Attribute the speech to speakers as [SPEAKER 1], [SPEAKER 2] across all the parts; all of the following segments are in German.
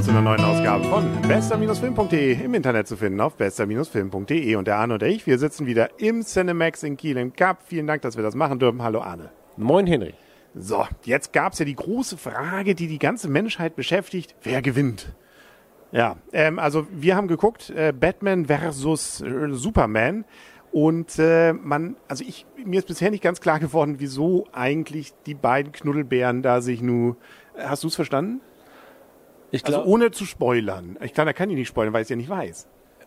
[SPEAKER 1] willkommen zu einer neuen Ausgabe von bester-film.de im Internet zu finden auf bester-film.de und der Arne und ich, wir sitzen wieder im Cinemax in Kiel im Cup. Vielen Dank, dass wir das machen dürfen. Hallo Arne.
[SPEAKER 2] Moin Henry.
[SPEAKER 1] So, jetzt gab es ja die große Frage, die die ganze Menschheit beschäftigt. Wer gewinnt? Ja, ähm, also wir haben geguckt, äh, Batman versus äh, Superman. Und äh, man, also ich, mir ist bisher nicht ganz klar geworden, wieso eigentlich die beiden Knuddelbären da sich nur. Äh, hast du es verstanden?
[SPEAKER 2] Ich
[SPEAKER 1] Also
[SPEAKER 2] glaub,
[SPEAKER 1] ohne zu spoilern. Ich kann, da kann ich nicht spoilern, weil ich es ja nicht weiß.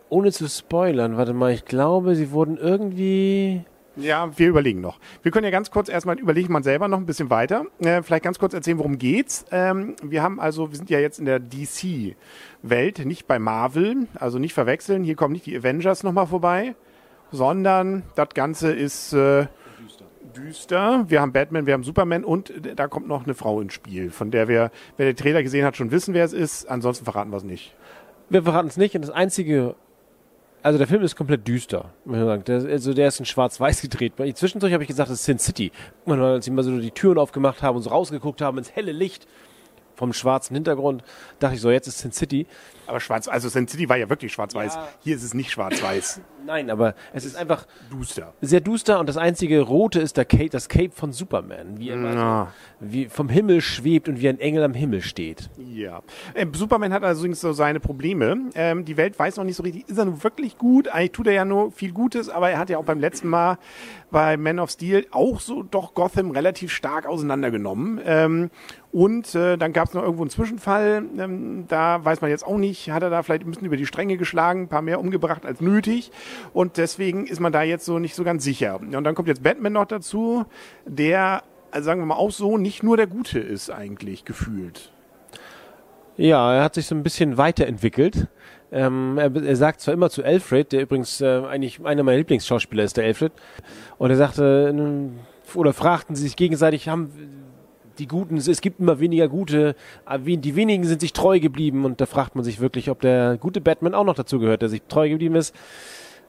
[SPEAKER 2] ohne zu spoilern, warte mal, ich glaube, sie wurden irgendwie.
[SPEAKER 1] Ja, wir überlegen noch. Wir können ja ganz kurz erstmal überlegen man selber noch ein bisschen weiter. Äh, vielleicht ganz kurz erzählen, worum geht's. Ähm, wir haben also, wir sind ja jetzt in der DC-Welt, nicht bei Marvel, also nicht verwechseln. Hier kommen nicht die Avengers nochmal vorbei, sondern das Ganze ist äh, düster. Wir haben Batman, wir haben Superman und da kommt noch eine Frau ins Spiel, von der wir, wer den Trailer gesehen hat, schon wissen, wer es ist. Ansonsten verraten wir es nicht.
[SPEAKER 2] Wir verraten es nicht und das einzige. Also der Film ist komplett düster. muss man sagen. Der, also der ist in Schwarz-Weiß gedreht. Zwischendurch habe ich gesagt, das ist Sin City. Und als sie mal so die Türen aufgemacht haben und so rausgeguckt haben ins helle Licht vom schwarzen Hintergrund, dachte ich so, jetzt ist Sin City.
[SPEAKER 1] Aber schwarz, also Sin City war ja wirklich schwarz-weiß.
[SPEAKER 2] Ja.
[SPEAKER 1] Hier ist es nicht schwarz-weiß.
[SPEAKER 2] Nein, aber es ist einfach
[SPEAKER 1] Duster.
[SPEAKER 2] sehr duster und das einzige Rote ist der Cape, das Cape von Superman, wie er
[SPEAKER 1] Ja.
[SPEAKER 2] so, wie vom Himmel schwebt und wie ein Engel am Himmel steht.
[SPEAKER 1] Ja. Ähm, Superman hat allerdings so seine Probleme. Ähm, die Welt weiß noch nicht so richtig, ist er nun wirklich gut? Eigentlich tut er ja nur viel Gutes, aber er hat ja auch beim letzten Mal bei Man of Steel auch so doch Gotham relativ stark auseinandergenommen. Ähm, und äh, dann gab es noch irgendwo einen Zwischenfall. Ähm, da weiß man jetzt auch nicht, hat er da vielleicht ein bisschen über die Stränge geschlagen, ein paar mehr umgebracht als nötig. Und deswegen ist man da jetzt so nicht so ganz sicher. Und dann kommt jetzt Batman noch dazu, der, also sagen wir mal auch so, nicht nur der Gute ist eigentlich gefühlt.
[SPEAKER 2] Ja, er hat sich so ein bisschen weiterentwickelt. Ähm, er, er sagt zwar immer zu Alfred, der übrigens äh, eigentlich einer meiner Lieblingsschauspieler ist, der Alfred, und er sagte, ähm, oder fragten sie sich gegenseitig, haben die Guten, es gibt immer weniger Gute, die wenigen sind sich treu geblieben und da fragt man sich wirklich, ob der gute Batman auch noch dazu gehört, der sich treu geblieben ist.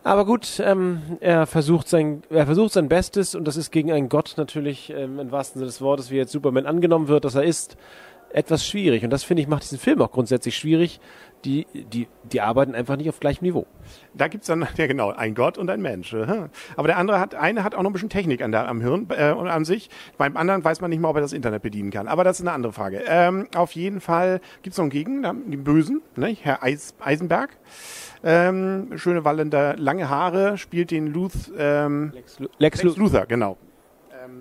[SPEAKER 2] Aber gut, ähm, er versucht sein, er versucht sein Bestes und das ist gegen einen Gott natürlich ähm, im wahrsten Sinne des Wortes, wie jetzt Superman angenommen wird, dass er ist, etwas schwierig. Und das finde ich macht diesen Film auch grundsätzlich schwierig. Die, die, die arbeiten einfach nicht auf gleichem Niveau.
[SPEAKER 1] Da gibt's dann, ja genau, ein Gott und ein Mensch. aha. Aber der andere hat, eine hat auch noch ein bisschen Technik an der, am Hirn äh, und an sich. Beim anderen weiß man nicht mal, ob er das Internet bedienen kann. Aber das ist eine andere Frage. Ähm, auf jeden Fall gibt's noch einen Gegen, den Bösen, ne? Herr Eis, Eisenberg. Ähm, schöne wallende, lange Haare, spielt den Luth, ähm,
[SPEAKER 2] Lex, Lu- Lex,
[SPEAKER 1] Lex
[SPEAKER 2] Lu-
[SPEAKER 1] Luthor, genau.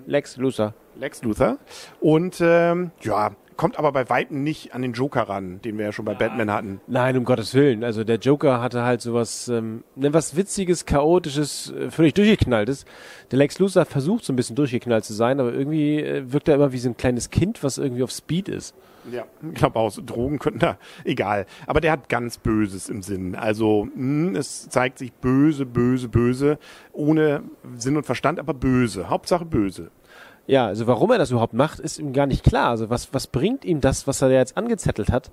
[SPEAKER 2] Lex Luthor.
[SPEAKER 1] Lex Luthor. Und ähm, ja, kommt aber bei Weitem nicht an den Joker ran, den wir ja schon bei Batman hatten.
[SPEAKER 2] Nein, um Gottes Willen. Also der Joker hatte halt sowas, ähm, ne, was Witziges, Chaotisches, äh, völlig durchgeknalltes. Der Lex Luthor versucht so ein bisschen durchgeknallt zu sein, aber irgendwie äh, wirkt er immer wie so ein kleines Kind, was irgendwie auf Speed ist.
[SPEAKER 1] Ja, ich glaube auch, so Drogen könnten da, egal. Aber der hat ganz Böses im Sinn. Also mh, es zeigt sich böse, böse, böse, ohne Sinn und Verstand, aber böse. Hauptsache böse.
[SPEAKER 2] Ja, also warum er das überhaupt macht, ist ihm gar nicht klar. Also was, was bringt ihm das, was er jetzt angezettelt hat?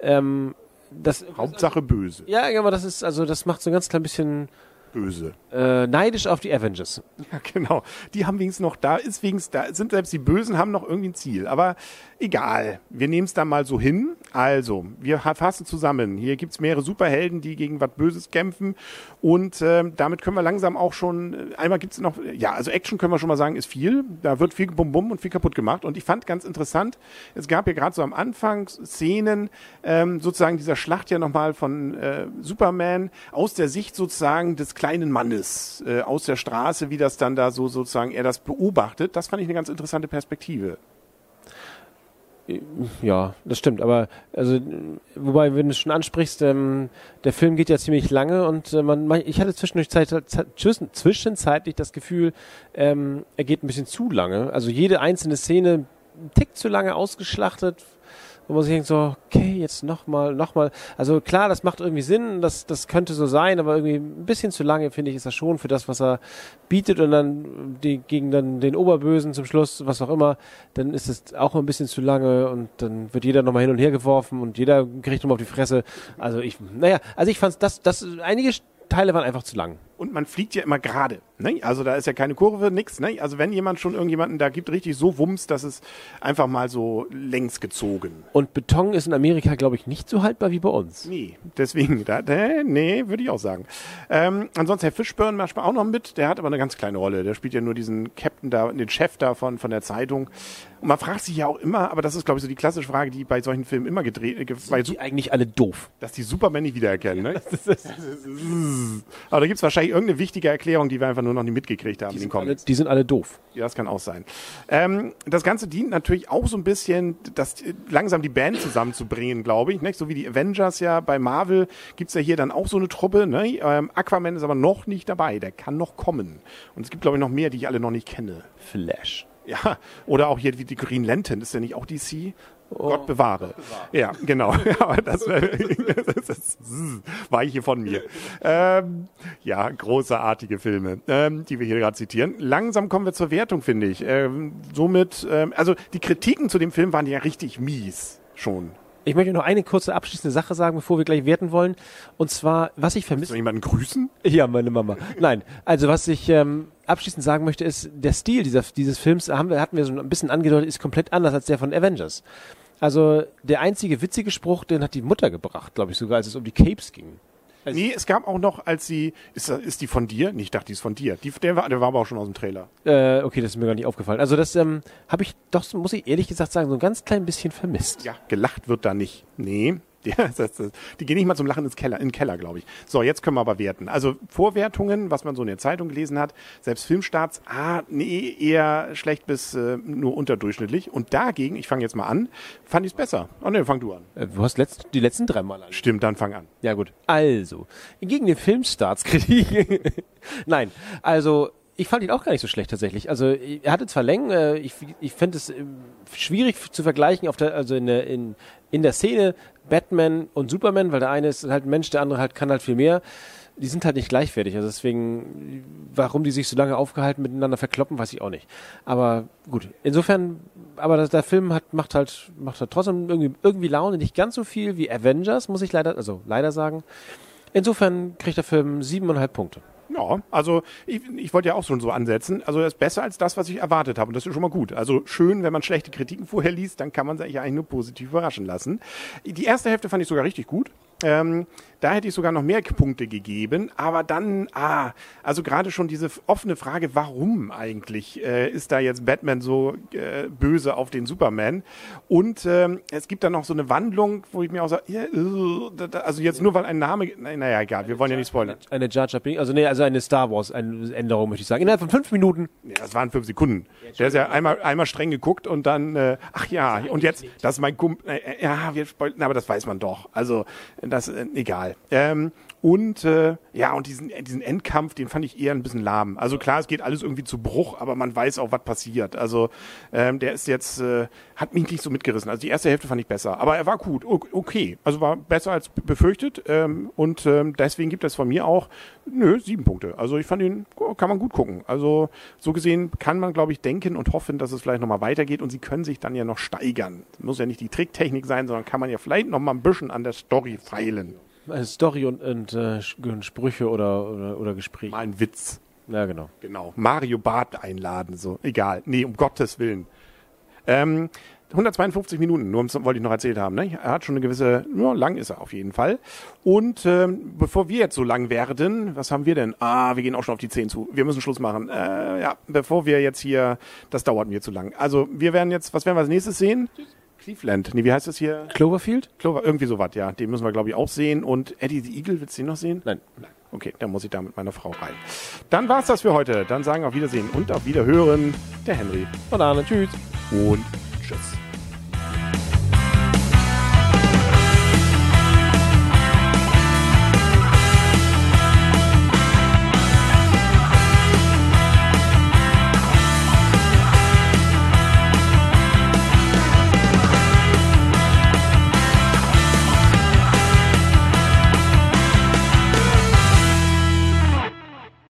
[SPEAKER 2] Ähm, das,
[SPEAKER 1] Hauptsache böse.
[SPEAKER 2] ja, aber das ist, also das macht so ein ganz klein bisschen
[SPEAKER 1] Böse.
[SPEAKER 2] äh, neidisch auf die Avengers.
[SPEAKER 1] Ja, genau. Die haben wenigstens noch, da ist wenigstens, da sind selbst die Bösen haben noch irgendwie ein Ziel. Aber egal. Wir nehmen es da mal so hin. Also, wir fassen zusammen. Hier gibt's mehrere Superhelden, die gegen was Böses kämpfen. Und ähm, damit können wir langsam auch schon, äh, einmal gibt's noch, ja, also Action können wir schon mal sagen, ist viel. Da wird viel Bum Bum und viel kaputt gemacht. Und ich fand ganz interessant, es gab ja gerade so am Anfang Szenen, ähm, sozusagen dieser Schlacht ja nochmal von äh, Superman aus der Sicht sozusagen des kleinen Mannes äh, aus der Straße, wie das dann da so sozusagen er das beobachtet. Das fand ich eine ganz interessante Perspektive.
[SPEAKER 2] Ja, das stimmt. Aber also, wobei, wenn du es schon ansprichst, ähm, der Film geht ja ziemlich lange und äh, man, ich hatte zwischendurch Zeit, Zeit, zwischen, zwischenzeitlich das Gefühl, ähm, er geht ein bisschen zu lange. Also jede einzelne Szene ein Tick zu lange ausgeschlachtet, wo man sich denkt so, okay, jetzt nochmal, nochmal. Also klar, das macht irgendwie Sinn, das, das könnte so sein, aber irgendwie ein bisschen zu lange, finde ich, ist das schon für das, was er bietet und dann die, gegen dann den Oberbösen zum Schluss, was auch immer, dann ist es auch ein bisschen zu lange und dann wird jeder nochmal hin und her geworfen und jeder kriegt nochmal auf die Fresse. Also ich, naja, also ich fand das, das, einige Teile waren einfach zu lang.
[SPEAKER 1] Und man fliegt ja immer gerade. Ne? Also da ist ja keine Kurve, nix. Ne? Also wenn jemand schon irgendjemanden da gibt, richtig so Wumms, dass es einfach mal so längs gezogen.
[SPEAKER 2] Und Beton ist in Amerika, glaube ich, nicht so haltbar wie bei uns.
[SPEAKER 1] Nee, deswegen, da, nee, würde ich auch sagen. Ähm, ansonsten Herr Fischburn macht auch noch mit, der hat aber eine ganz kleine Rolle. Der spielt ja nur diesen Captain da, den Chef da von, von der Zeitung. Und man fragt sich ja auch immer, aber das ist, glaube ich, so die klassische Frage, die bei solchen Filmen immer gedreht, äh, bei,
[SPEAKER 2] Die eigentlich alle doof.
[SPEAKER 1] dass die Superman nicht wiedererkennen. Ne? aber da gibt es wahrscheinlich irgendeine wichtige Erklärung, die wir einfach nur noch nicht mitgekriegt haben in den
[SPEAKER 2] Alle, die sind alle doof.
[SPEAKER 1] Ja, das kann auch sein. Ähm, das Ganze dient natürlich auch so ein bisschen, das langsam die Band zusammenzubringen, glaube ich. Nicht? So wie die Avengers ja bei Marvel gibt's ja hier dann auch so eine Truppe. Ne? Ähm, Aquaman ist aber noch nicht dabei, der kann noch kommen. Und es gibt, glaube ich, noch mehr, die ich alle noch nicht kenne.
[SPEAKER 2] Flash.
[SPEAKER 1] Ja, oder auch hier wie die Green Lantern, ist der nicht auch DC? Gott bewahre. Ja, genau. Aber das, das, das war ich hier von mir. Ähm, ja, großartige Filme, ähm, die wir hier gerade zitieren. Langsam kommen wir zur Wertung, finde ich. Ähm, somit, ähm, also die Kritiken zu dem Film waren ja richtig mies schon.
[SPEAKER 2] Ich möchte noch eine kurze abschließende Sache sagen, bevor wir gleich werten wollen. Und zwar, was ich
[SPEAKER 1] Soll
[SPEAKER 2] vermisse.
[SPEAKER 1] jemanden grüßen?
[SPEAKER 2] Ja, meine Mama. Nein, also was ich ähm, abschließend sagen möchte, ist, der Stil dieser, dieses Films, haben wir, hatten wir so ein bisschen angedeutet, ist komplett anders als der von Avengers. Also der einzige witzige Spruch, den hat die Mutter gebracht, glaube ich sogar, als es um die Capes ging. Also-
[SPEAKER 1] Nee, es gab auch noch, als sie, ist, ist die von dir? Nee, ich dachte, die ist von dir. Die, der, war, der war aber auch schon aus dem Trailer.
[SPEAKER 2] Äh, okay, das ist mir gar nicht aufgefallen. Also das ähm, habe ich doch, muss ich ehrlich gesagt sagen, so ein ganz klein bisschen vermisst.
[SPEAKER 1] Ja, gelacht wird da nicht. Nee. Die gehen nicht mal zum Lachen ins Keller, in den Keller, glaube ich. So, jetzt können wir aber werten. Also Vorwertungen, was man so in der Zeitung gelesen hat, selbst Filmstarts, ah, nee, eher schlecht bis äh, nur unterdurchschnittlich. Und dagegen, ich fange jetzt mal an, fand ich es besser. Oh nee, fang du an.
[SPEAKER 2] Äh, du hast letzt, die letzten drei Mal an.
[SPEAKER 1] Stimmt, dann fang an.
[SPEAKER 2] Ja gut. Also, gegen den Filmstartskritik. Nein, also ich fand ihn auch gar nicht so schlecht tatsächlich. Also er hatte zwar Längen, äh, ich, ich finde es äh, schwierig zu vergleichen auf der, also in in, in der Szene Batman und Superman, weil der eine ist halt ein Mensch, der andere halt kann halt viel mehr. Die sind halt nicht gleichwertig. Also deswegen, warum die sich so lange aufgehalten miteinander verkloppen, weiß ich auch nicht. Aber gut, insofern, aber das, der Film hat, macht halt, macht halt trotzdem irgendwie, irgendwie Laune, nicht ganz so viel wie Avengers, muss ich leider, also leider sagen. Insofern kriegt der Film siebeneinhalb Punkte.
[SPEAKER 1] Ja, also ich, ich wollte ja auch schon so ansetzen. Also er ist besser als das, was ich erwartet habe. Und das ist schon mal gut. Also schön, wenn man schlechte Kritiken vorher liest, dann kann man sich eigentlich nur positiv überraschen lassen. Die erste Hälfte fand ich sogar richtig gut. Ähm, da hätte ich sogar noch mehr Punkte gegeben, aber dann, ah, also gerade schon diese offene Frage, warum eigentlich äh, ist da jetzt Batman so äh, böse auf den Superman? Und ähm, es gibt dann noch so eine Wandlung, wo ich mir auch sage, ja, äh, also jetzt nur weil ein Name, na- naja, egal, wir wollen ja nicht spoilern.
[SPEAKER 2] Eine Jar Jar also nee, also eine Star Wars eine Änderung möchte ich sagen. Innerhalb von fünf Minuten.
[SPEAKER 1] Ja, das waren fünf Sekunden. Der ist ja einmal, einmal streng geguckt und dann, äh, ach ja, und jetzt, das ist mein Kumpel, ja, wir spoilern, aber das weiß man doch. Also, das, äh, egal. Ähm, und äh, ja, und diesen, diesen Endkampf, den fand ich eher ein bisschen lahm. Also klar, es geht alles irgendwie zu Bruch, aber man weiß auch, was passiert. Also ähm, der ist jetzt, äh, hat mich nicht so mitgerissen. Also die erste Hälfte fand ich besser, aber er war gut, okay. Also war besser als befürchtet ähm, und ähm, deswegen gibt es von mir auch, nö, sieben Punkte. Also ich fand ihn, kann man gut gucken. Also so gesehen kann man, glaube ich, denken und hoffen, dass es vielleicht nochmal weitergeht und sie können sich dann ja noch steigern. Muss ja nicht die Tricktechnik sein, sondern kann man ja vielleicht noch mal ein bisschen an der Story feilen.
[SPEAKER 2] Also Story und, und äh, Sprüche oder, oder, oder Gespräche.
[SPEAKER 1] Mal ein Witz.
[SPEAKER 2] Ja, genau.
[SPEAKER 1] Genau. Mario Barth einladen, so. Egal. Nee, um Gottes Willen. Ähm, 152 Minuten, nur wollte ich noch erzählt haben. Ne? Er hat schon eine gewisse, ja, lang ist er auf jeden Fall. Und ähm, bevor wir jetzt so lang werden, was haben wir denn? Ah, wir gehen auch schon auf die 10 zu. Wir müssen Schluss machen. Äh, ja, bevor wir jetzt hier, das dauert mir zu lang. Also wir werden jetzt, was werden wir als nächstes sehen? Cleveland. Nee, wie heißt das hier?
[SPEAKER 2] Cloverfield?
[SPEAKER 1] Clover, irgendwie sowas, ja. Den müssen wir, glaube ich, auch sehen. Und Eddie the Eagle, willst du den noch sehen?
[SPEAKER 2] Nein.
[SPEAKER 1] Okay, dann muss ich da mit meiner Frau rein. Dann war's das für heute. Dann sagen auf Wiedersehen und auf Wiederhören der Henry
[SPEAKER 2] Und Arne, tschüss.
[SPEAKER 1] und tschüss.